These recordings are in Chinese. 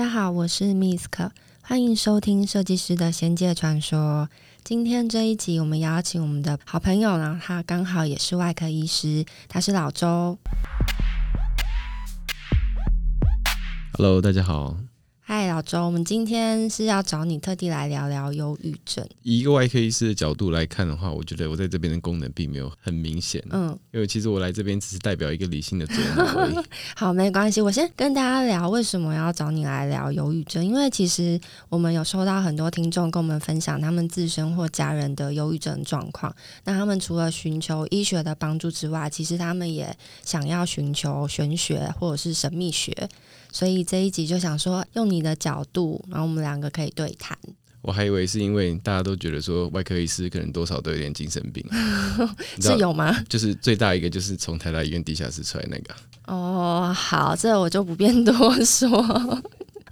大家好，我是 Misk，欢迎收听设计师的仙界传说。今天这一集，我们邀请我们的好朋友呢，他刚好也是外科医师，他是老周。Hello，大家好。嗨，老周，我们今天是要找你特地来聊聊忧郁症。以一个外科医师的角度来看的话，我觉得我在这边的功能并没有很明显。嗯，因为其实我来这边只是代表一个理性的作用而已。好，没关系，我先跟大家聊为什么要找你来聊忧郁症。因为其实我们有收到很多听众跟我们分享他们自身或家人的忧郁症状况。那他们除了寻求医学的帮助之外，其实他们也想要寻求玄学或者是神秘学。所以这一集就想说，用你的角度，然后我们两个可以对谈。我还以为是因为大家都觉得说外科医师可能多少都有点精神病，是有吗？就是最大一个就是从台大医院地下室出来那个。哦，好，这我就不便多说。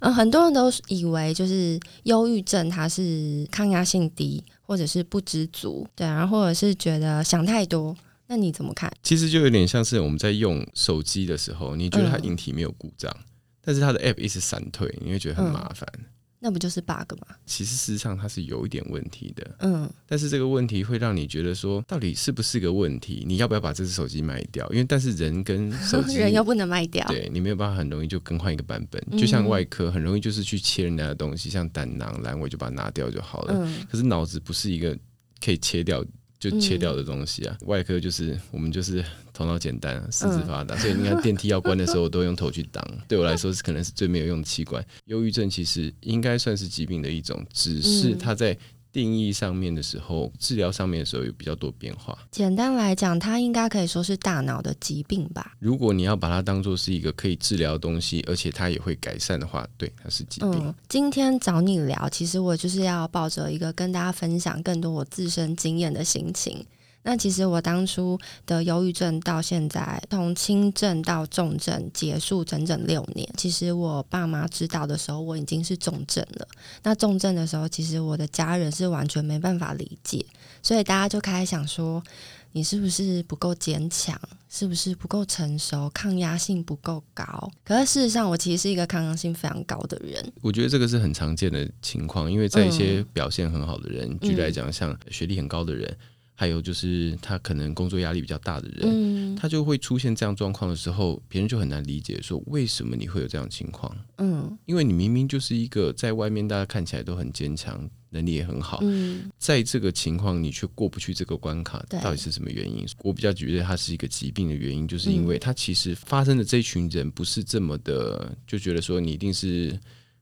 嗯，很多人都以为就是忧郁症，它是抗压性低，或者是不知足，对，然后或者是觉得想太多。那你怎么看？其实就有点像是我们在用手机的时候，你觉得它硬体没有故障。嗯但是它的 App 一直闪退，你会觉得很麻烦。嗯，那不就是 bug 吗？其实事实上它是有一点问题的。嗯，但是这个问题会让你觉得说，到底是不是个问题？你要不要把这只手机卖掉？因为但是人跟手机 人又不能卖掉，对，你没有办法很容易就更换一个版本。就像外科很容易就是去切人家的东西，像胆囊、阑尾就把它拿掉就好了。嗯，可是脑子不是一个可以切掉。就切掉的东西啊，嗯、外科就是我们就是头脑简单，四肢发达，嗯、所以你看电梯要关的时候，我都用头去挡。对我来说是可能是最没有用的器官。忧郁症其实应该算是疾病的一种，只是它在。定义上面的时候，治疗上面的时候有比较多变化。简单来讲，它应该可以说是大脑的疾病吧。如果你要把它当做是一个可以治疗的东西，而且它也会改善的话，对，它是疾病。嗯，今天找你聊，其实我就是要抱着一个跟大家分享更多我自身经验的心情。那其实我当初的忧郁症到现在，从轻症到重症结束整整六年。其实我爸妈知道的时候，我已经是重症了。那重症的时候，其实我的家人是完全没办法理解，所以大家就开始想说，你是不是不够坚强？是不是不够成熟？抗压性不够高？可是事实上，我其实是一个抗压性非常高的人。我觉得这个是很常见的情况，因为在一些表现很好的人，嗯、举例来讲，像学历很高的人。还有就是他可能工作压力比较大的人，嗯，他就会出现这样状况的时候，别人就很难理解说，为什么你会有这样的情况，嗯，因为你明明就是一个在外面大家看起来都很坚强，能力也很好，嗯，在这个情况你却过不去这个关卡，到底是什么原因？我比较觉得它是一个疾病的原因，就是因为他其实发生的这一群人不是这么的，就觉得说你一定是。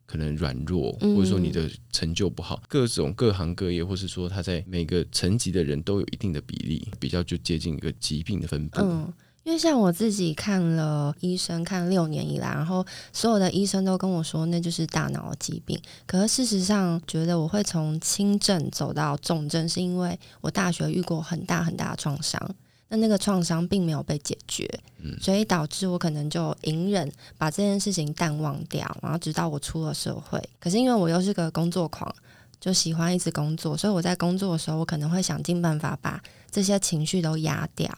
可能软弱，或者说你的成就不好，嗯、各种各行各业，或是说他在每个层级的人都有一定的比例，比较就接近一个疾病的分布。嗯，因为像我自己看了医生看六年以来，然后所有的医生都跟我说那就是大脑的疾病。可是事实上，觉得我会从轻症走到重症，是因为我大学遇过很大很大的创伤。那那个创伤并没有被解决，嗯，所以导致我可能就隐忍，把这件事情淡忘掉，然后直到我出了社会。可是因为我又是个工作狂，就喜欢一直工作，所以我在工作的时候，我可能会想尽办法把这些情绪都压掉。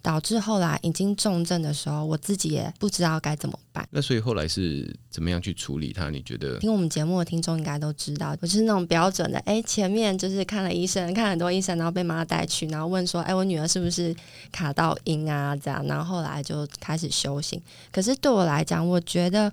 导致后来已经重症的时候，我自己也不知道该怎么办。那所以后来是怎么样去处理它？你觉得？听我们节目的听众应该都知道，我就是那种标准的。哎，前面就是看了医生，看很多医生，然后被妈妈带去，然后问说：“哎，我女儿是不是卡到音啊？”这样，然后后来就开始修行。可是对我来讲，我觉得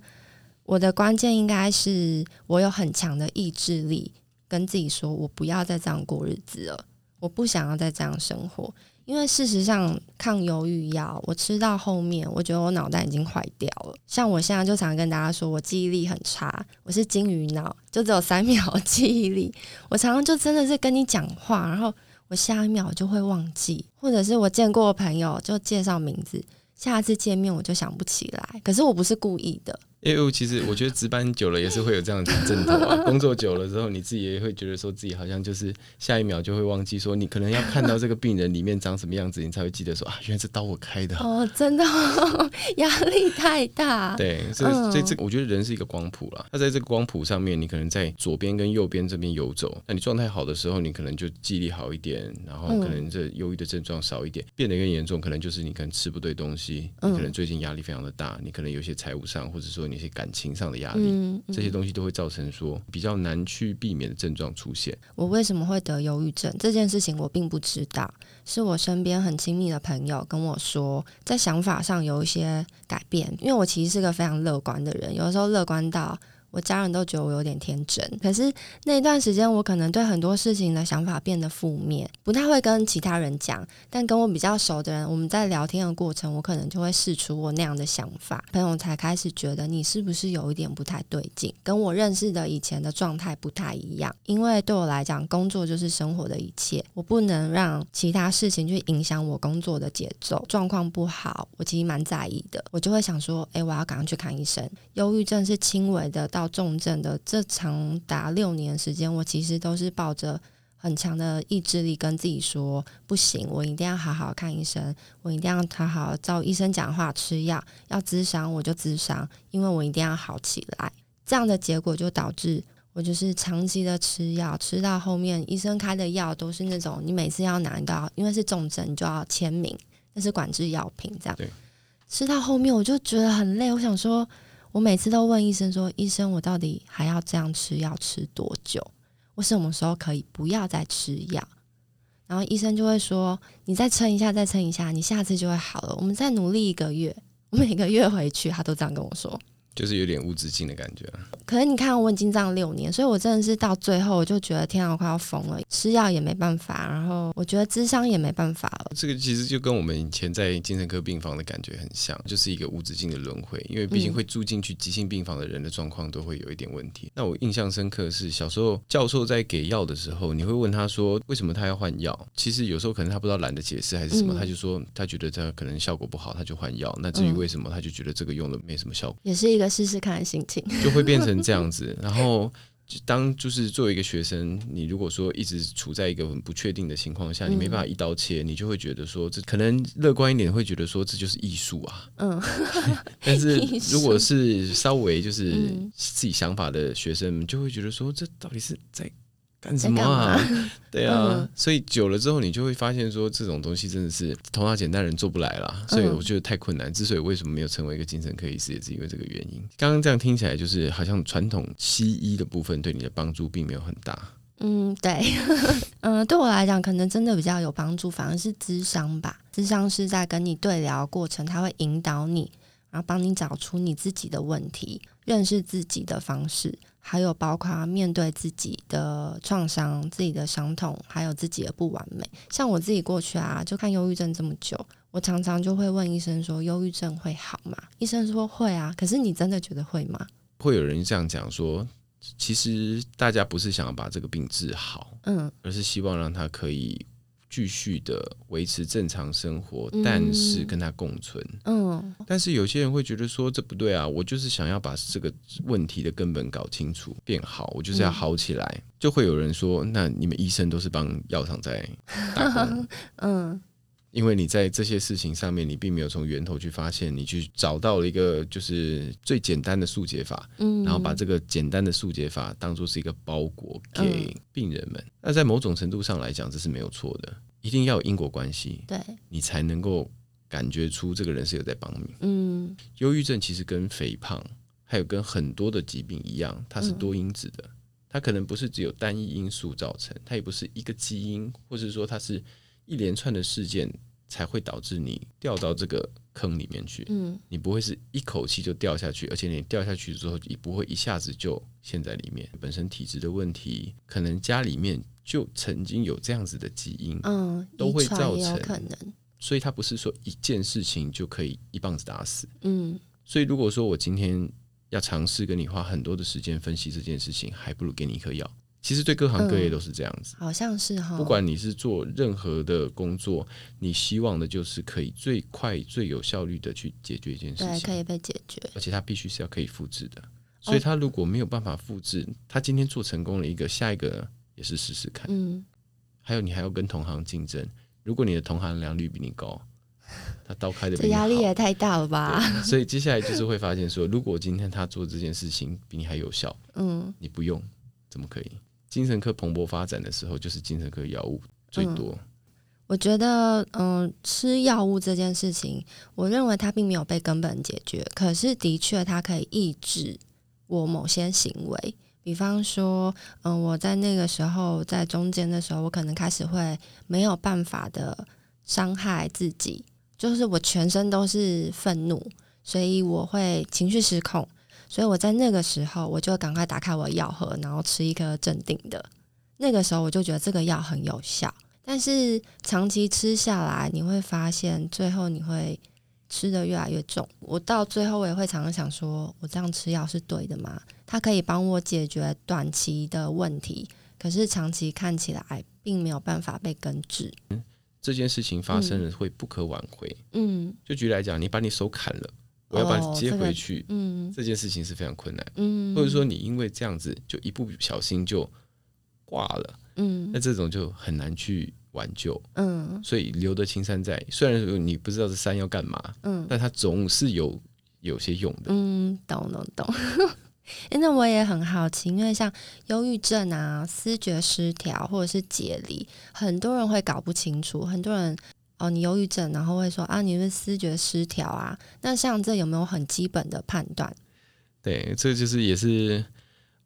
我的关键应该是我有很强的意志力，跟自己说我不要再这样过日子了，我不想要再这样生活。因为事实上，抗忧郁药我吃到后面，我觉得我脑袋已经坏掉了。像我现在就常跟大家说，我记忆力很差，我是金鱼脑，就只有三 秒记忆力。我常常就真的是跟你讲话，然后我下一秒就会忘记，或者是我见过的朋友就介绍名字，下次见面我就想不起来。可是我不是故意的。因为其实我觉得值班久了也是会有这样的症头啊。工作久了之后，你自己也会觉得说自己好像就是下一秒就会忘记说，你可能要看到这个病人里面长什么样子，你才会记得说啊，原来是刀我开的。哦，真的哦，压力太大。对，所以所以这个我觉得人是一个光谱啦。那在这个光谱上面，你可能在左边跟右边这边游走。那你状态好的时候，你可能就记忆力好一点，然后可能这忧郁的症状少一点。变得更严重，可能就是你可能吃不对东西，你可能最近压力非常的大，你可能有些财务上，或者说你。一些感情上的压力，嗯嗯、这些东西都会造成说比较难去避免的症状出现。我为什么会得忧郁症这件事情，我并不知道，是我身边很亲密的朋友跟我说，在想法上有一些改变。因为我其实是个非常乐观的人，有的时候乐观到。我家人都觉得我有点天真，可是那一段时间我可能对很多事情的想法变得负面，不太会跟其他人讲。但跟我比较熟的人，我们在聊天的过程，我可能就会试出我那样的想法，朋友才开始觉得你是不是有一点不太对劲，跟我认识的以前的状态不太一样。因为对我来讲，工作就是生活的一切，我不能让其他事情去影响我工作的节奏。状况不好，我其实蛮在意的，我就会想说，哎，我要赶快去看医生。忧郁症是轻微的到。重症的这长达六年时间，我其实都是抱着很强的意志力跟自己说：不行，我一定要好好看医生，我一定要好好照医生讲话吃药，要咨商我就咨商，因为我一定要好起来。这样的结果就导致我就是长期的吃药，吃到后面医生开的药都是那种你每次要拿到，因为是重症，你就要签名，那是管制药品，这样。吃到后面我就觉得很累，我想说。我每次都问医生说：“医生，我到底还要这样吃药吃多久？我什么时候可以不要再吃药？”然后医生就会说：“你再撑一下，再撑一下，你下次就会好了。我们再努力一个月。”我每个月回去，他都这样跟我说。就是有点无止境的感觉。可是你看，我已经这样六年，所以我真的是到最后，我就觉得天啊，我快要疯了，吃药也没办法，然后我觉得智商也没办法了。这个其实就跟我们以前在精神科病房的感觉很像，就是一个无止境的轮回。因为毕竟会住进去急性病房的人的状况都会有一点问题。嗯、那我印象深刻的是小时候教授在给药的时候，你会问他说为什么他要换药？其实有时候可能他不知道懒得解释还是什么，嗯、他就说他觉得他可能效果不好，他就换药。那至于为什么，他就觉得这个用的没什么效果，也是一个试试看的心。就会变成这样 子，然后当就是作为一个学生，你如果说一直处在一个很不确定的情况下，你没办法一刀切，你就会觉得说这可能乐观一点会觉得说这就是艺术啊，嗯，但是 如果是稍微就是自己想法的学生，就会觉得说这到底是在。干什么啊？对啊，嗯、所以久了之后，你就会发现说，这种东西真的是头脑简单人做不来啦。所以我觉得太困难。之所以为什么没有成为一个精神科医师，也是因为这个原因。刚刚这样听起来，就是好像传统西医的部分对你的帮助并没有很大。嗯，对，嗯，对我来讲，可能真的比较有帮助，反而是智商吧。智商是在跟你对聊过程，他会引导你，然后帮你找出你自己的问题，认识自己的方式。还有包括面对自己的创伤、自己的伤痛，还有自己的不完美。像我自己过去啊，就看忧郁症这么久，我常常就会问医生说：“忧郁症会好吗？”医生说会啊。可是你真的觉得会吗？会有人这样讲说，其实大家不是想要把这个病治好，嗯，而是希望让他可以。继续的维持正常生活，但是跟他共存。嗯，但是有些人会觉得说，这不对啊，我就是想要把这个问题的根本搞清楚，变好，我就是要好起来。嗯，就会有人说，那你们医生都是帮药厂在打工。嗯。因为你在这些事情上面，你并没有从源头去发现，你去找到了一个就是最简单的速解法，嗯，然后把这个简单的速解法当做是一个包裹给病人们。嗯、那在某种程度上来讲，这是没有错的，一定要有因果关系，对，你才能够感觉出这个人是有在帮你。嗯，忧郁症其实跟肥胖还有跟很多的疾病一样，它是多因子的，它可能不是只有单一因素造成，它也不是一个基因，或者说它是。一连串的事件才会导致你掉到这个坑里面去。嗯，你不会是一口气就掉下去，而且你掉下去之后也不会一下子就陷在里面。本身体质的问题，可能家里面就曾经有这样子的基因，嗯，都会造成可能。所以它不是说一件事情就可以一棒子打死。嗯，所以如果说我今天要尝试跟你花很多的时间分析这件事情，还不如给你一颗药。其实对各行各业都是这样子，嗯、好像是哈。不管你是做任何的工作，你希望的就是可以最快、最有效率的去解决一件事情，对，可以被解决。而且它必须是要可以复制的，所以他如果没有办法复制，他今天做成功了一个，下一个也是试试看。嗯。还有，你还要跟同行竞争，如果你的同行良率比你高，他刀开的这压力也太大了吧？所以接下来就是会发现说，如果今天他做这件事情比你还有效，嗯，你不用，怎么可以？精神科蓬勃发展的时候，就是精神科药物最多。我觉得，嗯，吃药物这件事情，我认为它并没有被根本解决。可是，的确，它可以抑制我某些行为。比方说，嗯，我在那个时候，在中间的时候，我可能开始会没有办法的伤害自己，就是我全身都是愤怒，所以我会情绪失控。所以我在那个时候，我就赶快打开我的药盒，然后吃一颗镇定的。那个时候，我就觉得这个药很有效。但是长期吃下来，你会发现最后你会吃得越来越重。我到最后我也会常常想说，我这样吃药是对的吗？它可以帮我解决短期的问题，可是长期看起来并没有办法被根治。嗯，这件事情发生了会不可挽回。嗯，就举例来讲，你把你手砍了，我要把你接回去。哦，嗯，这件事情是非常困难。嗯，或者说你因为这样子就一不小心就挂了。嗯，那这种就很难去挽救。嗯，所以留得青山在，虽然你不知道这山要干嘛，嗯，但它总是有有些用的。嗯，懂懂懂。哎，那我也很好奇，因为像忧郁症啊、思觉失调或者是解离，很多人会搞不清楚。很多人哦，你忧郁症，然后会说啊，你是思觉失调啊。那像这有没有很基本的判断？对，这就是也是。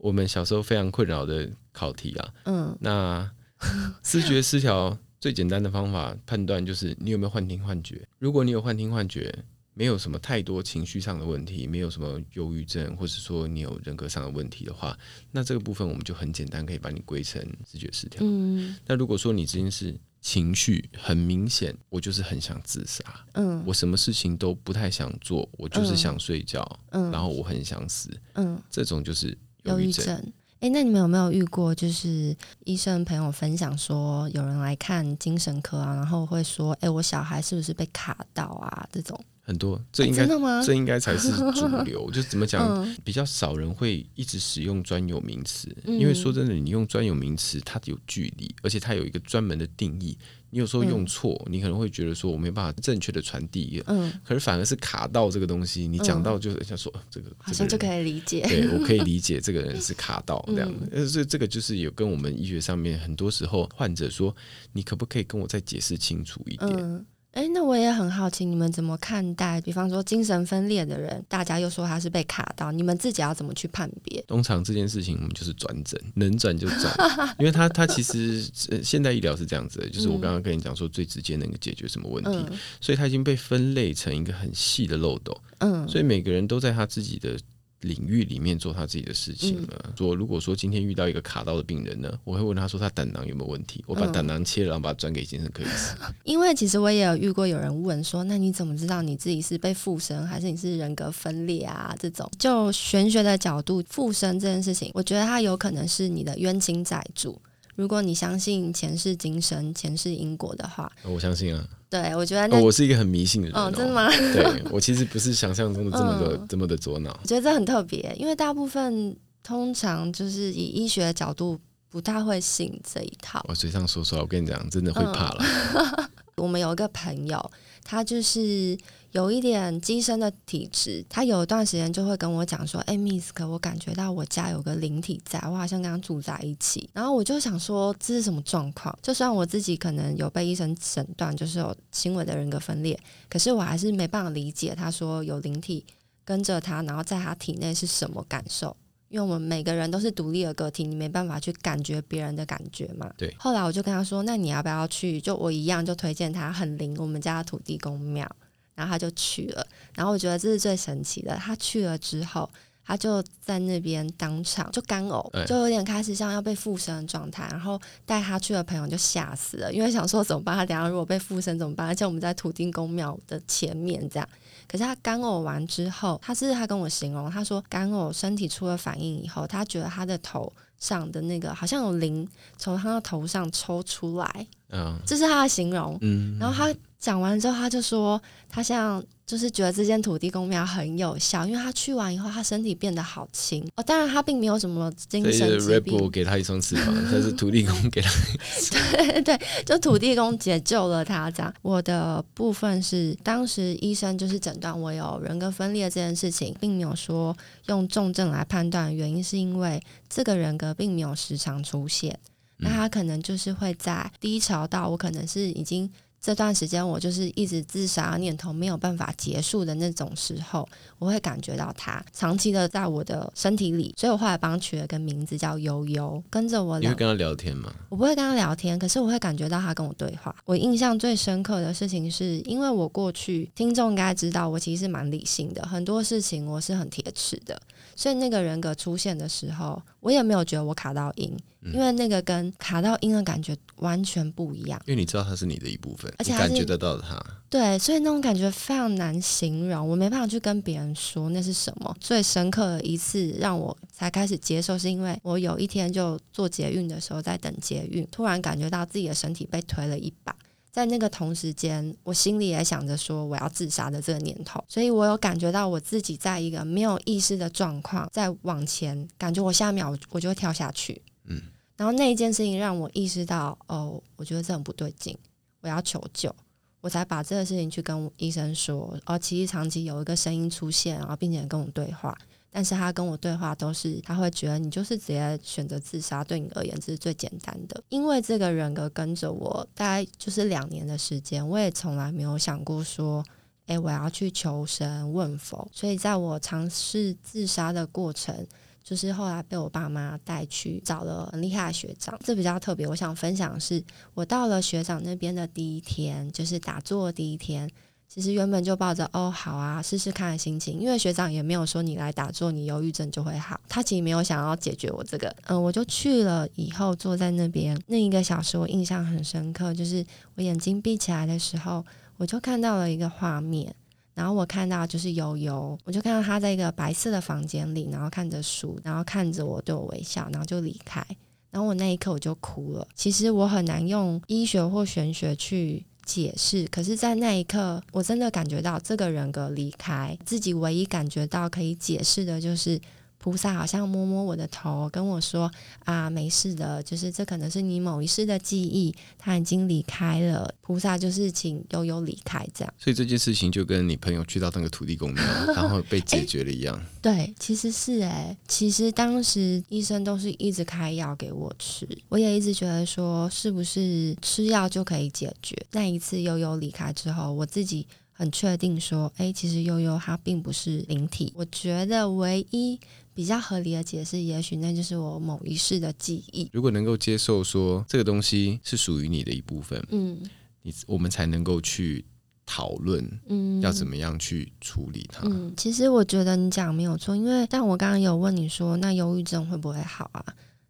我们小时候非常困扰的考题啊，嗯，那 思觉失调最简单的方法判断就是你有没有幻听幻觉。如果你有幻听幻觉，没有什么太多情绪上的问题，没有什么忧郁症，或是说你有人格上的问题的话，那这个部分我们就很简单可以把你归成视觉失调。嗯，那如果说你这件事情绪很明显，我就是很想自杀，嗯，我什么事情都不太想做，我就是想睡觉，嗯，然后我很想死，嗯，这种就是。忧郁症，哎、欸，那你们有没有遇过？就是医生朋友分享说，有人来看精神科啊，然后会说，哎、欸，我小孩是不是被卡到啊？这种很多，这应该？这应该才是主流。就怎么讲，嗯、比较少人会一直使用专有名词，因为说真的，你用专有名词，它有距离，而且它有一个专门的定义。你有时候用错，嗯、你可能会觉得说我没办法正确的传递，嗯，可是反而是卡到这个东西，你讲到就是想说这个，好像就可以理解，对，我可以理解这个人是卡到这样的，但是、嗯、这个就是有跟我们医学上面很多时候患者说，你可不可以跟我再解释清楚一点？嗯哎，那我也很好奇，你们怎么看待？比方说精神分裂的人，大家又说他是被卡到，你们自己要怎么去判别？通常这件事情，我们就是转诊，能转就转，因为他他其实现代医疗是这样子的，就是我刚刚跟你讲说最直接能够解决什么问题，嗯、所以他已经被分类成一个很细的漏斗，嗯，所以每个人都在他自己的。领域里面做他自己的事情了。嗯、说如果说今天遇到一个卡刀的病人呢，我会问他说他胆囊有没有问题？我把胆囊切了，然后把它转给精神科医师。因为其实我也有遇过有人问说，那你怎么知道你自己是被附身，还是你是人格分裂啊？这种就玄学的角度，附身这件事情，我觉得它有可能是你的冤亲债主。如果你相信前世今生、前世因果的话，我相信啊。对，我觉得那、哦、我是一个很迷信的人哦，哦真的吗？对，我其实不是想象中的这么的、嗯、这么的左脑。我觉得这很特别，因为大部分通常就是以医学的角度不太会信这一套。我嘴上说说，我跟你讲，真的会怕了。嗯、我们有一个朋友，他就是。有一点机身的体质，他有一段时间就会跟我讲说：“哎，Miss，可我感觉到我家有个灵体在，我好像跟他住在一起。”然后我就想说，这是什么状况？就算我自己可能有被医生诊断就是有轻微的人格分裂，可是我还是没办法理解他说有灵体跟着他，然后在他体内是什么感受？因为我们每个人都是独立的个体，你没办法去感觉别人的感觉嘛。对。后来我就跟他说：“那你要不要去？就我一样，就推荐他很灵我们家的土地公庙。”然后他就去了，然后我觉得这是最神奇的。他去了之后，他就在那边当场就干呕，就有点开始像要被附身的状态。然后带他去的朋友就吓死了，因为想说怎么办？他等下如果被附身怎么办？而且我们在土地公庙的前面这样。可是他干呕完之后，他是他跟我形容，他说干呕身体出了反应以后，他觉得他的头上的那个好像有灵从他的头上抽出来。嗯，这是他的形容。嗯，然后他。讲完之后，他就说他像就是觉得这间土地公庙很有效，因为他去完以后，他身体变得好轻哦。当然，他并没有什么精神疾病。Red 给他一双翅膀，但是土地公给他。对对，就土地公解救了他。这样，我的部分是当时医生就是诊断我有人格分裂这件事情，并没有说用重症来判断，原因是因为这个人格并没有时常出现。那他可能就是会在低潮到我可能是已经。这段时间我就是一直自杀念头没有办法结束的那种时候，我会感觉到他长期的在我的身体里，所以我后来帮他取了个名字叫悠悠，跟着我。你会跟他聊天吗？我不会跟他聊天，可是我会感觉到他跟我对话。我印象最深刻的事情是，因为我过去听众应该知道，我其实是蛮理性的，很多事情我是很铁齿的，所以那个人格出现的时候，我也没有觉得我卡到阴。因为那个跟卡到音的感觉完全不一样，因为你知道他是你的一部分，而且感觉得到他。对，所以那种感觉非常难形容，我没办法去跟别人说那是什么。最深刻的一次让我才开始接受，是因为我有一天就坐捷运的时候，在等捷运，突然感觉到自己的身体被推了一把。在那个同时间，我心里也想着说我要自杀的这个念头，所以我有感觉到我自己在一个没有意识的状况，在往前，感觉我下一秒我就会跳下去。嗯，然后那一件事情让我意识到，哦，我觉得这很不对劲，我要求救，我才把这个事情去跟医生说。哦，其实长期有一个声音出现，然后并且跟我对话。但是他跟我对话都是，他会觉得你就是直接选择自杀，对你而言这是最简单的。因为这个人格跟着我大概就是两年的时间，我也从来没有想过说，哎，我要去求神问佛。所以在我尝试自杀的过程，就是后来被我爸妈带去找了很厉害的学长，这比较特别。我想分享的是，我到了学长那边的第一天，就是打坐的第一天。其实原本就抱着哦，好啊，试试看的心情，因为学长也没有说你来打坐，你忧郁症就会好。他其实没有想要解决我这个，嗯，我就去了以后坐在那边那一个小时，我印象很深刻，就是我眼睛闭起来的时候，我就看到了一个画面，然后我看到就是悠悠，我就看到他在一个白色的房间里，然后看着书，然后看着我对我微笑，然后就离开，然后我那一刻我就哭了。其实我很难用医学或玄学去。解释，可是，在那一刻，我真的感觉到这个人格离开，自己唯一感觉到可以解释的，就是。菩萨好像摸摸我的头，跟我说：“啊，没事的，就是这可能是你某一世的记忆，他已经离开了。菩萨就是请悠悠离开，这样。所以这件事情就跟你朋友去到那个土地公庙，然后被解 决了一样。欸、对，其实是哎、欸，其实当时医生都是一直开药给我吃，我也一直觉得说，是不是吃药就可以解决？那一次悠悠离开之后，我自己很确定说，哎、欸，其实悠悠他并不是灵体。我觉得唯一。比较合理的解释，也许那就是我某一世的记忆。如果能够接受说这个东西是属于你的一部分，嗯，你我们才能够去讨论，嗯，要怎么样去处理它。嗯，其实我觉得你讲没有错，因为但我刚刚有问你说，那忧郁症会不会好啊？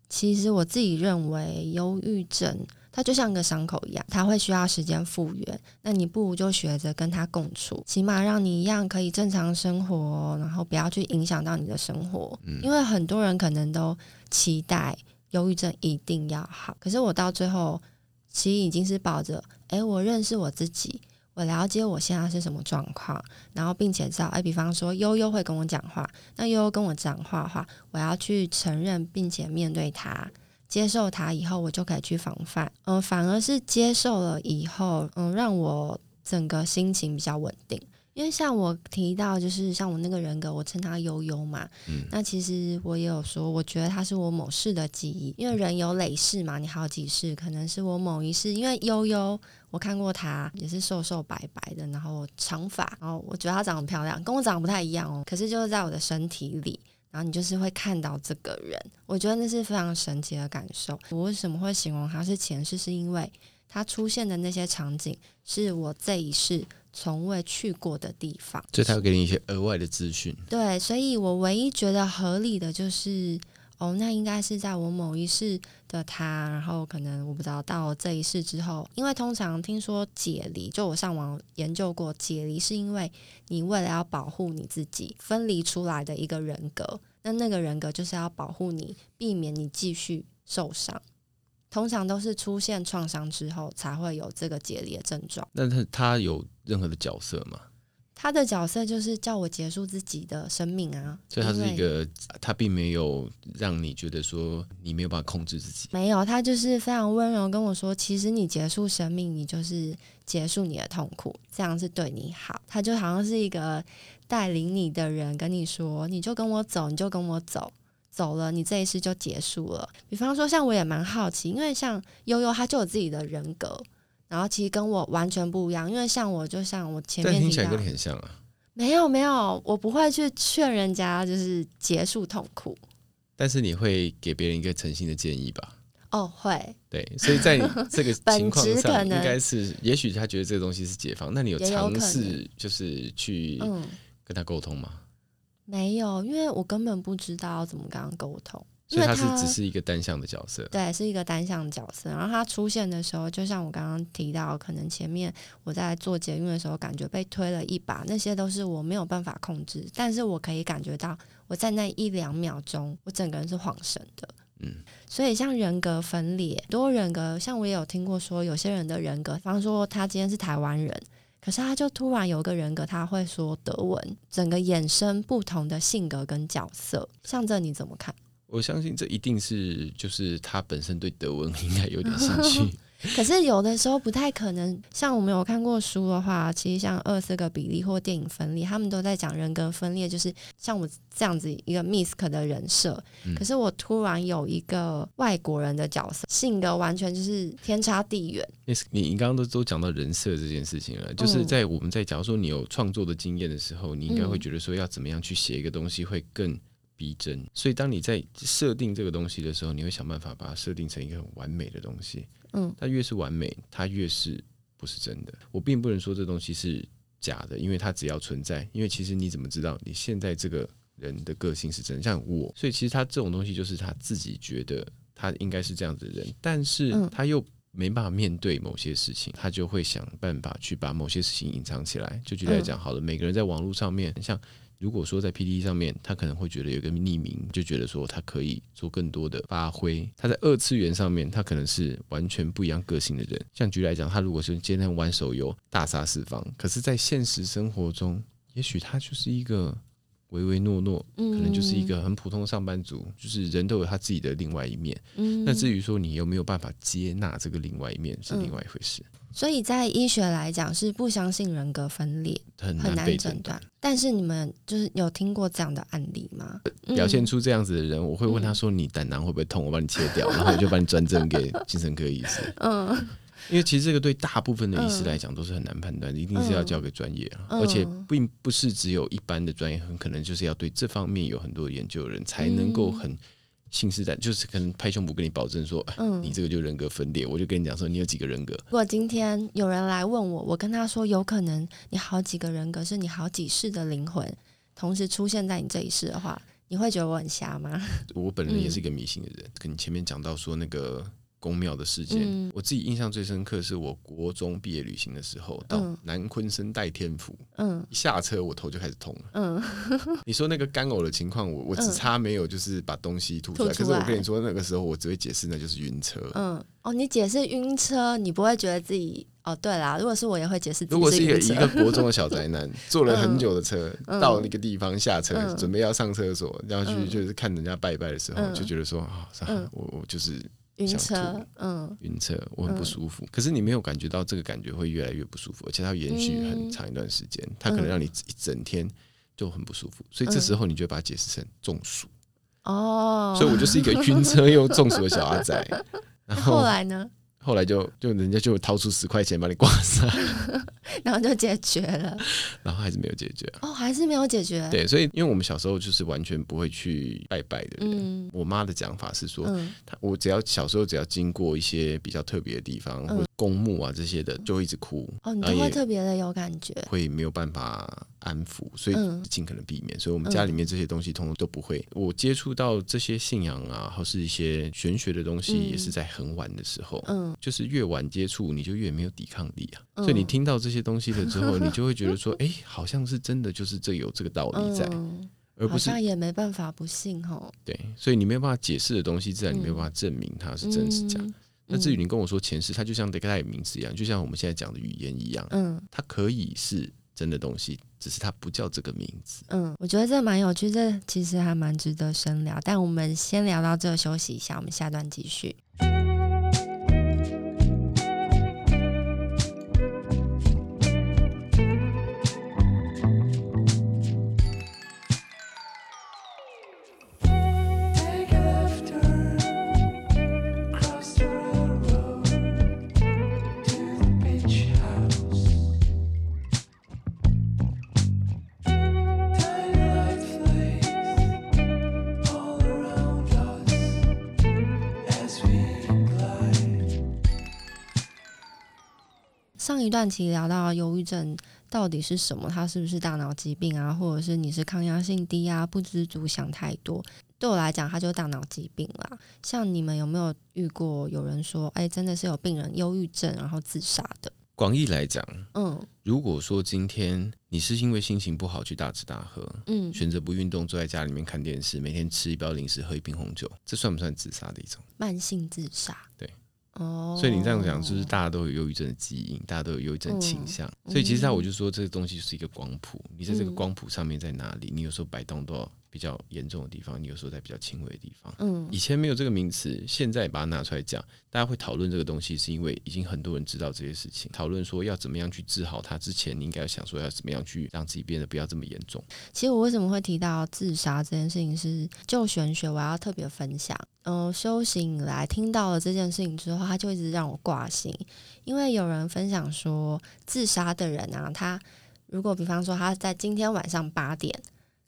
其实我自己认为，忧郁症。它就像个伤口一样，它会需要时间复原。那你不如就学着跟它共处，起码让你一样可以正常生活，然后不要去影响到你的生活。嗯。因为很多人可能都期待忧郁症一定要好，可是我到最后其实已经是抱着，诶，我认识我自己，我了解我现在是什么状况，然后并且知道，诶，比方说悠悠会跟我讲话，那悠悠跟我讲话的话，我要去承认并且面对他。接受它以后，我就可以去防范。嗯、呃，反而是接受了以后，嗯，让我整个心情比较稳定。因为像我提到，就是像我那个人格，我称他悠悠嘛。嗯。那其实我也有说，我觉得他是我某世的记忆。因为人有累世嘛，你好几世，可能是我某一世。因为悠悠，我看过他，也是瘦瘦白白的，然后长发，然后我觉得他长得漂亮，跟我长得不太一样哦。可是就是在我的身体里。然后你就是会看到这个人，我觉得那是非常神奇的感受。我为什么会形容他是前世？是因为他出现的那些场景是我这一世从未去过的地方，所以他会给你一些额外的资讯。对，所以我唯一觉得合理的就是，哦，那应该是在我某一世的他，然后可能我不知道到这一世之后，因为通常听说解离，就我上网研究过，解离是因为你为了要保护你自己分离出来的一个人格，那那个人格就是要保护你，避免你继续受伤。通常都是出现创伤之后才会有这个解离的症状。那他他有任何的角色吗？他的角色就是叫我结束自己的生命啊，所以他是一个，他并没有让你觉得说你没有办法控制自己。没有，他就是非常温柔跟我说，其实你结束生命，你就是结束你的痛苦，这样是对你好。他就好像是一个带领你的人，跟你说，你就跟我走，你就跟我走。走了，你这一世就结束了。比方说，像我也蛮好奇，因为像悠悠，他就有自己的人格，然后其实跟我完全不一样。因为像我，就像我前面但听起来跟你很像啊。没有没有，我不会去劝人家就是结束痛苦。但是你会给别人一个诚心的建议吧？哦，会。对，所以在 这个情况上，应该是，也许他觉得这个东西是解放，那你有尝试就是去跟他沟通吗？嗯，没有，因为我根本不知道怎么跟他沟通。所以他是只是一个单向的角色，对，是一个单向的角色。然后他出现的时候，就像我刚刚提到，可能前面我在做捷运的时候，感觉被推了一把，那些都是我没有办法控制，但是我可以感觉到，我在那一两秒钟，我整个人是恍神的。嗯，所以像人格分裂，多人格，像我也有听过说，有些人的人格，比方说他今天是台湾人，可是他就突然有个人格，他会说德文，整个衍生不同的性格跟角色，像这你怎么看？我相信这一定是就是他本身对德文 应该有点兴趣。可是有的时候不太可能，像我们有看过书的话，其实像二四个比例或电影分裂，他们都在讲人格分裂，就是像我这样子一个 Misk 的人设，嗯、可是我突然有一个外国人的角色，性格完全就是天差地远。你你刚刚都都讲到人设这件事情了，就是在我们在假如说你有创作的经验的时候，你应该会觉得说要怎么样去写一个东西会更逼真。所以当你在设定这个东西的时候，你会想办法把它设定成一个很完美的东西。嗯，它越是完美，它越是不是真的。我并不能说这东西是假的，因为它只要存在。因为其实你怎么知道你现在这个人的个性是真的？像我，所以其实他这种东西就是他自己觉得他应该是这样子的人，但是他又没办法面对某些事情，他就会想办法去把某些事情隐藏起来。就举例来讲，好了，每个人在网络上面，像。如果说在 pt 上面，他可能会觉得有一个匿名，就觉得说他可以做更多的发挥。他在二次元上面，他可能是完全不一样个性的人。像举例来讲，他如果是今天玩手游大杀四方，可是，在现实生活中，也许他就是一个唯唯诺诺，可能就是一个很普通的上班族。就是人都有他自己的另外一面。那至于说你有没有办法接纳这个另外一面，是另外一回事。所以在医学来讲是不相信人格分裂，很难诊断。但是你们就是有听过这样的案例吗？表现出这样子的人，我会问他说：“你胆囊会不会痛？我帮你切掉，然后我就把你转诊给精神科医师。”嗯，因为其实这个对大部分的医师来讲都是很难判断的，一定是要交给专业啊，而且并不是只有一般的专业，很可能就是要对这方面有很多研究的人才能够很。信誓旦旦，就是可能拍胸脯跟你保证说，嗯，你这个就人格分裂。我就跟你讲说，你有几个人格？如果今天有人来问我，我跟他说，有可能你好几个人格是你好几世的灵魂同时出现在你这一世的话，你会觉得我很瞎吗？我本人也是一个迷信的人，跟你前面讲到说那个。宫庙的事件，嗯、我自己印象最深刻是我国中毕业旅行的时候，到南昆生代天府，嗯，一下车我头就开始痛了，嗯，你说那个干呕的情况，我我只差没有就是把东西吐出来，嗯、可是我跟你说那个时候我只会解释那就是晕车，嗯，哦，你解释晕车，你不会觉得自己，哦，对啦，如果是我也会解释，如果是一个一个国中的小宅男，坐了很久的车，嗯、到那个地方下车，嗯、准备要上厕所，然后去就是看人家拜拜的时候，嗯、就觉得说啊，我我就是。晕车，嗯，晕车，我很不舒服。嗯、可是你没有感觉到这个感觉会越来越不舒服，而且它会延续很长一段时间，嗯、它可能让你一整天就很不舒服。所以这时候你就把它解释成中暑。哦，所以我就是一个晕车又中暑的小阿仔。然后，后来呢？后来就就人家就掏出十块钱把你挂上，然后就解决了，然后还是没有解决哦，还是没有解决。对，所以因为我们小时候就是完全不会去拜拜的人。嗯、我妈的讲法是说，嗯、我只要小时候只要经过一些比较特别的地方，嗯、或者公墓啊这些的，就会一直哭。哦，你都会特别的有感觉，会没有办法安抚，所以尽可能避免。所以我们家里面这些东西通通都不会。我接触到这些信仰啊，或是一些玄学的东西，也是在很晚的时候。嗯。就是越晚接触，你就越没有抵抗力啊。嗯、所以你听到这些东西了之后，你就会觉得说，哎、欸，好像是真的，就是这有这个道理在，嗯、而不是也没办法不信吼。对，所以你没有办法解释的东西，自然你没有办法证明它是真是假。嗯、那至于你跟我说前世，它就像得给它有名字一样，就像我们现在讲的语言一样，嗯，它可以是真的东西，只是它不叫这个名字。嗯，我觉得这蛮有趣，这其实还蛮值得深聊。但我们先聊到这，休息一下，我们下段继续。上一段期聊到忧郁症到底是什么？它是不是大脑疾病啊？或者是你是抗压性低啊？不知足，想太多？对我来讲，它就是大脑疾病啦。像你们有没有遇过有人说，哎，真的是有病人忧郁症然后自杀的？广义来讲，嗯，如果说今天你是因为心情不好去大吃大喝，嗯，选择不运动，坐在家里面看电视，每天吃一包零食，喝一瓶红酒，这算不算自杀的一种？慢性自杀，对，哦，所以你这样讲，就是大家都有忧郁症的基因，大家都有忧郁症倾向，嗯、所以其实我就说，这个东西是一个光谱，你在这个光谱上面在哪里，你有时候摆动都要。比较严重的地方，你有时候在比较轻微的地方。嗯，以前没有这个名词，现在把它拿出来讲，大家会讨论这个东西，是因为已经很多人知道这些事情。讨论说要怎么样去治好它之前，你应该要想说要怎么样去让自己变得不要这么严重。其实我为什么会提到自杀这件事情，是就玄学，我要特别分享。嗯、呃，修行以来听到了这件事情之后，他就一直让我挂心，因为有人分享说，自杀的人啊，他如果比方说他在今天晚上八点。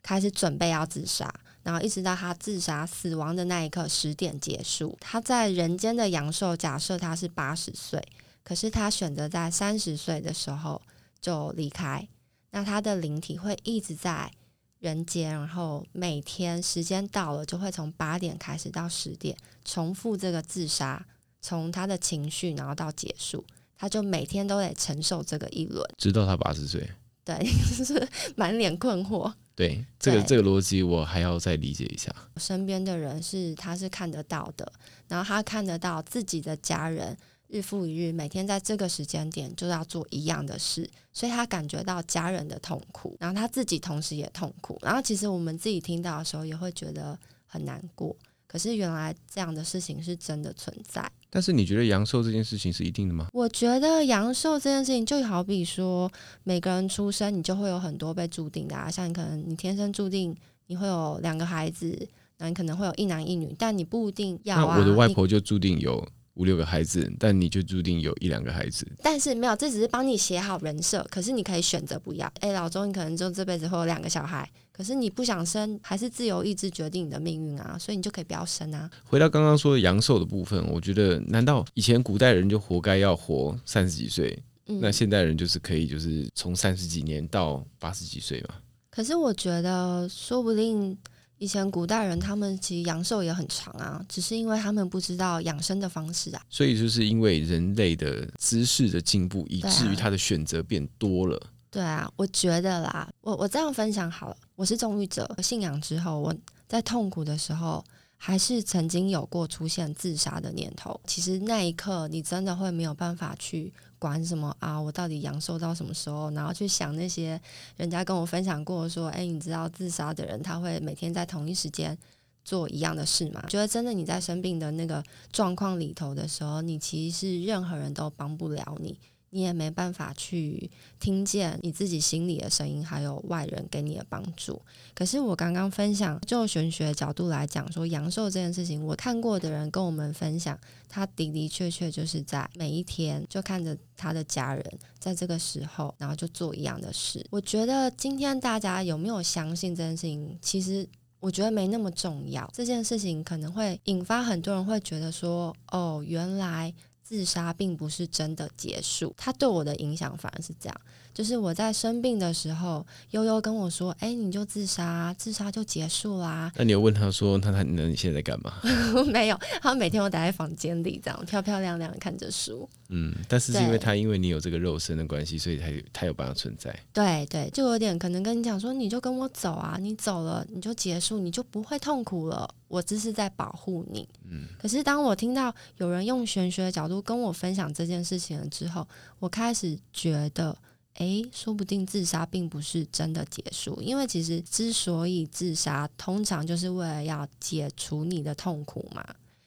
开始准备要自杀，然后一直到他自杀死亡的那一刻十点结束。他在人间的阳寿，假设他是八十岁，可是他选择在三十岁的时候就离开。那他的灵体会一直在人间，然后每天时间到了就会从八点开始到十点重复这个自杀，从他的情绪然后到结束，他就每天都得承受这个一轮，直到他八十岁。对，就是满脸困惑。对，这个这个逻辑我还要再理解一下。身边的人是他是看得到的，然后他看得到自己的家人日复一日，每天在这个时间点就要做一样的事，所以他感觉到家人的痛苦，然后他自己同时也痛苦。然后其实我们自己听到的时候也会觉得很难过。可是原来这样的事情是真的存在。但是你觉得阳寿这件事情是一定的吗？我觉得阳寿这件事情就好比说，每个人出生你就会有很多被注定的啊，像你可能你天生注定你会有两个孩子，那你可能会有一男一女，但你不一定要啊。那我的外婆就注定有五六个孩子，但你就注定有一两个孩子。但是没有，这只是帮你写好人设，可是你可以选择不要。哎，老周，你可能就这辈子会有两个小孩。可是你不想生，还是自由意志决定你的命运啊，所以你就可以不要生啊。回到刚刚说的阳寿的部分，我觉得，难道以前古代人就活该要活三十几岁？嗯，那现代人就是可以，就是从三十几年到八十几岁嘛？可是我觉得，说不定以前古代人他们其实阳寿也很长啊，只是因为他们不知道养生的方式啊。所以就是因为人类的知识的进步，以至于他的选择变多了。对啊，我觉得啦，我我这样分享好了。我是纵欲者，信仰之后，我在痛苦的时候，还是曾经有过出现自杀的念头。其实那一刻，你真的会没有办法去管什么啊，我到底阳寿到什么时候，然后去想那些人家跟我分享过说，哎，你知道自杀的人他会每天在同一时间做一样的事吗？觉得真的你在生病的那个状况里头的时候，你其实是任何人都帮不了你。你也没办法去听见你自己心里的声音，还有外人给你的帮助。可是我刚刚分享，就玄学角度来讲，说阳寿这件事情，我看过的人跟我们分享，他的的确确就是在每一天就看着他的家人在这个时候，然后就做一样的事。我觉得今天大家有没有相信这件事情，其实我觉得没那么重要。这件事情可能会引发很多人会觉得说，哦，原来。自杀并不是真的结束，他对我的影响反而是这样。就是我在生病的时候，悠悠跟我说：“哎，你就自杀，自杀就结束啦。”那你有问他说：“那他那你现在在干嘛？” 没有，他每天都待在房间里，这样漂漂亮亮看着书。嗯，但是是因为他因为你有这个肉身的关系，所以他他有办法存在。对对，就有点可能跟你讲说：“你就跟我走啊，你走了你就结束，你就不会痛苦了。我只是在保护你。”嗯。可是当我听到有人用玄学的角度跟我分享这件事情了之后，我开始觉得。诶，说不定自杀并不是真的结束，因为其实之所以自杀，通常就是为了要解除你的痛苦嘛。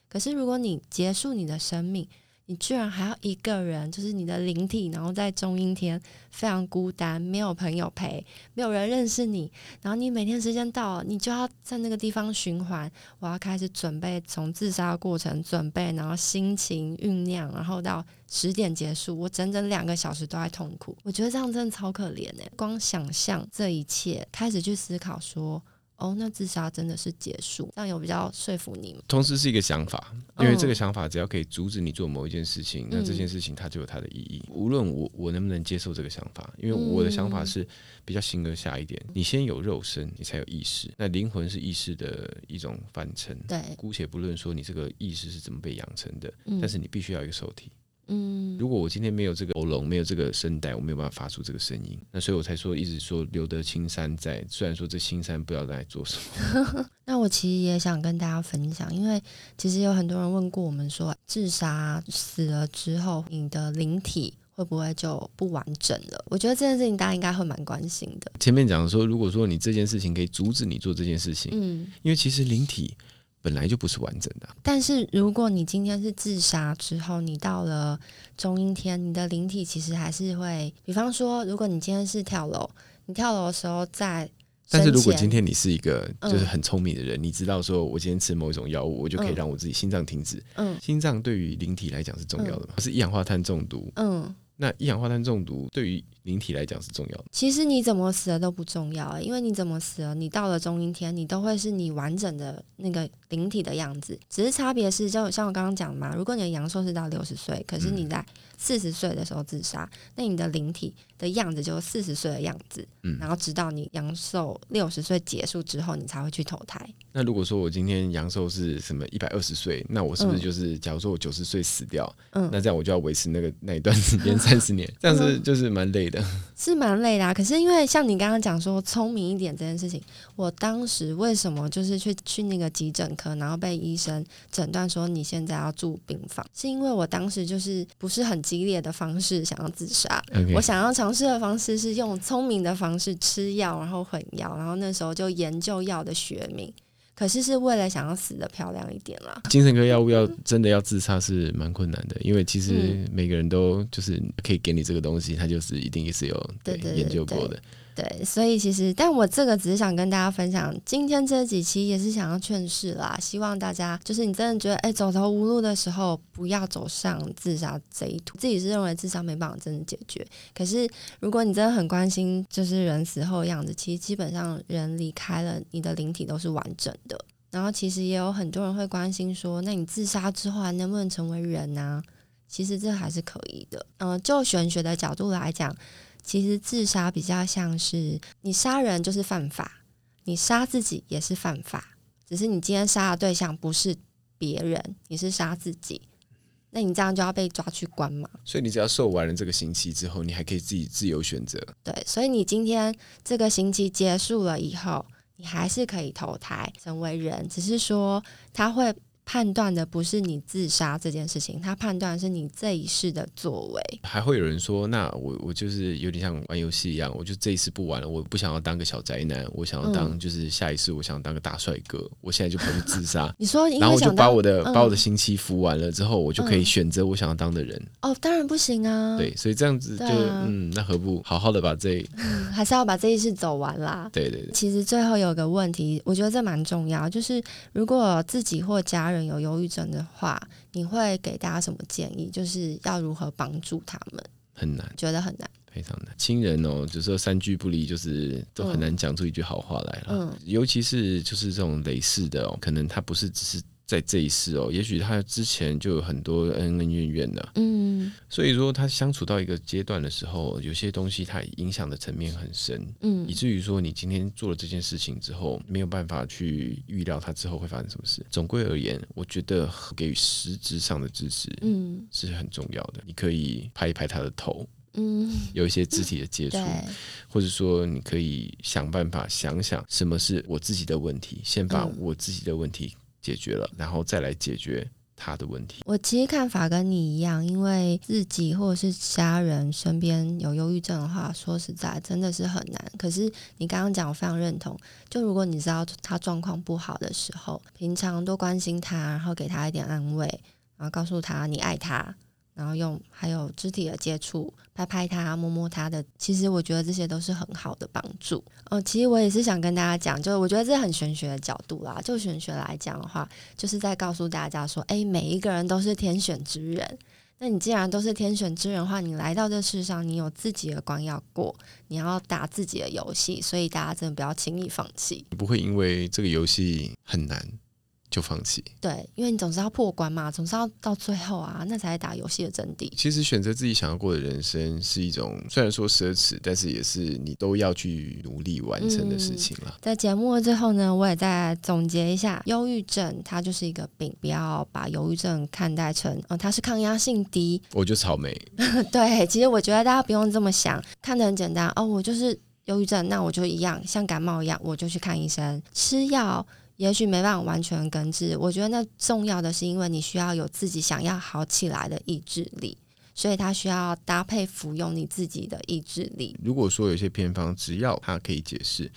可是如果你结束你的生命，你居然还要一个人，就是你的灵体，然后在中阴天非常孤单，没有朋友陪，没有人认识你，然后你每天时间到了，你就要在那个地方循环。我要开始准备从自杀的过程准备，然后心情酝酿，然后到十点结束，我整整两个小时都在痛苦。我觉得这样真的超可怜哎！光想象这一切，开始去思考说。哦，那自杀真的是结束，这样有比较说服你吗？同时是一个想法，因为这个想法只要可以阻止你做某一件事情，嗯、那这件事情它就有它的意义。无论我我能不能接受这个想法，因为我的想法是比较形而下一点。你先有肉身，你才有意识。那灵魂是意识的一种反称。对，姑且不论说你这个意识是怎么被养成的，嗯、但是你必须要一个受体。嗯，如果我今天没有这个喉咙，没有这个声带，我没有办法发出这个声音，那所以我才说一直说留得青山在。虽然说这青山不知道在做什么。那我其实也想跟大家分享，因为其实有很多人问过我们说，自杀死了之后，你的灵体会不会就不完整了？我觉得这件事情大家应该会蛮关心的。前面讲说，如果说你这件事情可以阻止你做这件事情，嗯，因为其实灵体。本来就不是完整的。但是如果你今天是自杀之后，你到了中阴天，你的灵体其实还是会，比方说，如果你今天是跳楼，你跳楼的时候在，但是如果今天你是一个就是很聪明的人，嗯、你知道说我今天吃某一种药物，我就可以让我自己心脏停止。嗯，心脏对于灵体来讲是重要的嘛？嗯、是一氧化碳中毒。嗯，那一氧化碳中毒对于灵体来讲是重要的。其实你怎么死的都不重要，因为你怎么死了，你到了中阴天，你都会是你完整的那个灵体的样子。只是差别是，就像我刚刚讲嘛，如果你的阳寿是到六十岁，可是你在四十岁的时候自杀，嗯、那你的灵体的样子就是四十岁的样子。嗯，然后直到你阳寿六十岁结束之后，你才会去投胎。那如果说我今天阳寿是什么一百二十岁，那我是不是就是，假如说我九十岁死掉，嗯，那这样我就要维持那个那一段时间三十年，这样子就是蛮累的。是蛮累的啊，可是因为像你刚刚讲说聪明一点这件事情，我当时为什么就是去去那个急诊科，然后被医生诊断说你现在要住病房，是因为我当时就是不是很激烈的方式想要自杀.我想要尝试的方式是用聪明的方式吃药，然后混药，然后那时候就研究药的学名。可是是为了想要死的漂亮一点啦。精神科药物要真的要自杀是蛮困难的，因为其实每个人都就是可以给你这个东西，他就是一定也是有对研究过的。对，所以其实，但我这个只是想跟大家分享，今天这几期也是想要劝世啦，希望大家就是你真的觉得哎走投无路的时候，不要走上自杀这一途。自己是认为自杀没办法真的解决，可是如果你真的很关心，就是人死后的样子，其实基本上人离开了，你的灵体都是完整的。然后其实也有很多人会关心说，那你自杀之后还能不能成为人呢？啊？其实这还是可以的。嗯、就玄学的角度来讲。其实自杀比较像是你杀人就是犯法，你杀自己也是犯法，只是你今天杀的对象不是别人，你是杀自己，那你这样就要被抓去关嘛。所以你只要受完了这个刑期之后，你还可以自己自由选择。对，所以你今天这个刑期结束了以后，你还是可以投胎成为人，只是说他会。判断的不是你自杀这件事情，他判断是你这一世的作为。还会有人说，那我我就是有点像玩游戏一样，我就这一世不玩了，我不想要当个小宅男，我想要当就是下一世，我想当个大帅哥，我现在就跑去自杀。你说，然后我就把我的、嗯、把我的心期服完了之后，我就可以选择我想要当的人。哦，当然不行啊。对，所以这样子就、啊、嗯，那何不好好的把这、嗯，还是要把这一世走完啦。对对对。其实最后有个问题，我觉得这蛮重要，就是如果自己或家人有忧郁症的话，你会给大家什么建议？就是要如何帮助他们？很难，觉得很难，非常难。亲人哦，就是说三句不离，就是都很难讲出一句好话来了。嗯，尤其是就是这种类似的哦，可能他不是只是。在这一世哦，也许他之前就有很多恩恩怨怨的，嗯，所以说他相处到一个阶段的时候，有些东西他影响的层面很深，嗯，以至于说你今天做了这件事情之后，没有办法去预料他之后会发生什么事。总归而言，我觉得给予实质上的支持，嗯，是很重要的。你可以拍一拍他的头，嗯，有一些肢体的接触，或者说你可以想办法想想什么是我自己的问题，先把我自己的问题。解决了，然后再来解决他的问题。我其实看法跟你一样，因为自己或者是家人身边有忧郁症的话，说实在真的是很难。可是你刚刚讲，我非常认同。就如果你知道他状况不好的时候，平常多关心他，然后给他一点安慰，然后告诉他你爱他。然后用还有肢体的接触，拍拍他，摸摸他的，其实我觉得这些都是很好的帮助。哦，其实我也是想跟大家讲，就是我觉得这很玄学的角度啦。就玄学来讲的话，就是在告诉大家说，哎，每一个人都是天选之人。那你既然都是天选之人的话，你来到这世上，你有自己的关要过，你要打自己的游戏，所以大家真的不要轻易放弃。你不会因为这个游戏很难，就放弃，对，因为你总是要破关嘛，总是要到最后啊，那才是打游戏的真谛。其实选择自己想要过的人生是一种，虽然说奢侈，但是也是你都要去努力完成的事情了。嗯，在节目的最后呢，我也再总结一下，忧郁症它就是一个病，不要把忧郁症看待成，哦，它是抗压性低。我就草莓。对，其实我觉得大家不用这么想，看得很简单哦，我就是忧郁症，那我就一样，像感冒一样，我就去看医生，吃药。也许没办法完全根治，我觉得那重要的是，因为你需要有自己想要好起来的意志力，所以它需要搭配服用你自己的意志力。如果说有些偏方，只要它可以解释。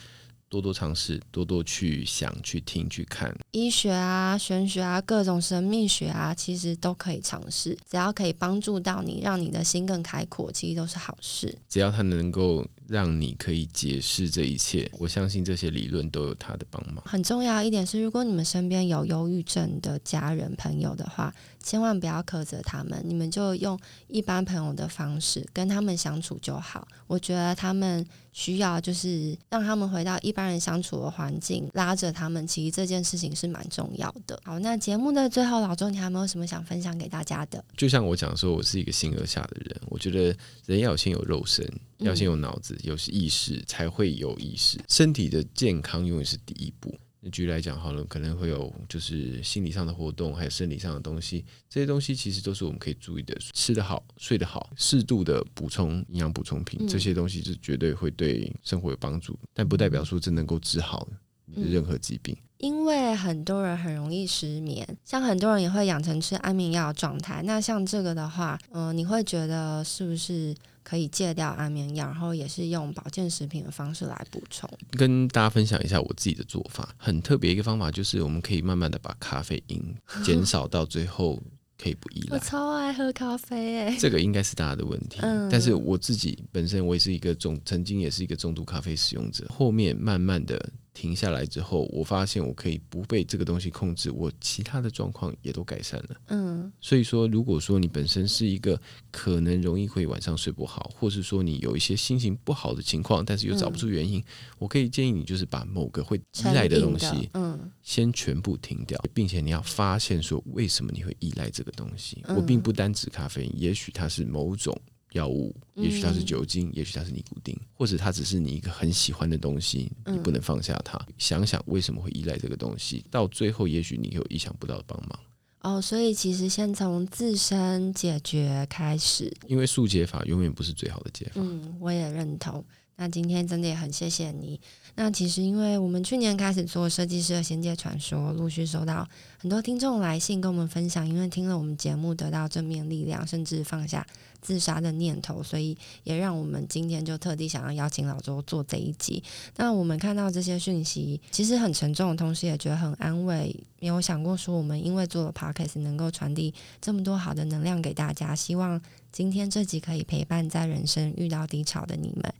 多多尝试，多多去想、去听、去看。医学啊、玄学啊、各种神秘学啊，其实都可以尝试。只要可以帮助到你，让你的心更开阔，其实都是好事。只要它能够让你可以解释这一切，我相信这些理论都有它的帮忙。很重要一点是，如果你们身边有忧郁症的家人朋友的话，千万不要苛责他们，你们就用一般朋友的方式跟他们相处就好。我觉得他们需要就是让他们回到一般人相处的环境，拉着他们，其实这件事情是蛮重要的。好，那节目的最后，老周，你还有没有什么想分享给大家的？就像我讲说，我是一个形而下的人，我觉得人要先有肉身，要先有脑子，有意识，才会有意识。身体的健康永远是第一步。举例来讲好了，可能会有就是心理上的活动，还有生理上的东西，这些东西其实都是我们可以注意的。吃得好，睡得好，适度的补充营养补充品，这些东西是绝对会对生活有帮助，但不代表说这能够治好你的任何疾病。因为很多人很容易失眠，像很多人也会养成吃安眠药的状态。那像这个的话，嗯、呃，你会觉得是不是？可以戒掉安眠药，然后也是用保健食品的方式来补充。跟大家分享一下我自己的做法，很特别一个方法就是，我们可以慢慢的把咖啡因 减少到最后可以不依赖。我超爱喝咖啡诶，这个应该是大家的问题。嗯，但是我自己本身我也是一个重，曾经也是一个重度咖啡使用者，后面慢慢的。停下来之后，我发现我可以不被这个东西控制，我其他的状况也都改善了。嗯，所以说，如果说你本身是一个可能容易会晚上睡不好，或是说你有一些心情不好的情况，但是又找不出原因，嗯，我可以建议你就是把某个会依赖的东西，嗯，先全部停掉，并且你要发现说为什么你会依赖这个东西。我并不单指咖啡因，也许它是某种。药物，也许它是酒精，嗯、也许它是尼古丁，或者它只是你一个很喜欢的东西，你不能放下它。嗯、想想为什么会依赖这个东西，到最后也许你有意想不到的帮忙。哦，所以其实先从自身解决开始，因为速解法永远不是最好的解法。嗯，我也认同。那今天真的也很谢谢你。那其实，因为我们去年开始做设计师的仙界传说，陆续收到很多听众来信跟我们分享，因为听了我们节目得到正面力量，甚至放下自杀的念头，所以也让我们今天就特地想要邀请老周做这一集。那我们看到这些讯息，其实很沉重同时，也觉得很安慰。没有想过说，我们因为做了 Podcast，能够传递这么多好的能量给大家。希望今天这集可以陪伴在人生遇到低潮的你们。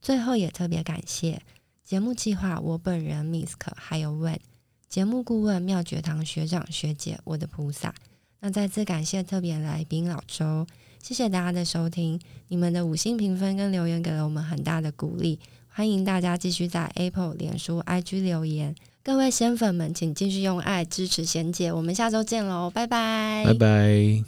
最后也特别感谢。节目计划我本人 Misk 还有 Wen，节目顾问妙觉堂学长学姐我的菩萨，那再次感谢特别来宾老周，谢谢大家的收听你们的五星评分跟留言给了我们很大的鼓励欢迎大家继续在 apple 脸书 ig 留言。各位仙粉们请继续用爱支持贤姐我们下周见喽拜拜。拜拜。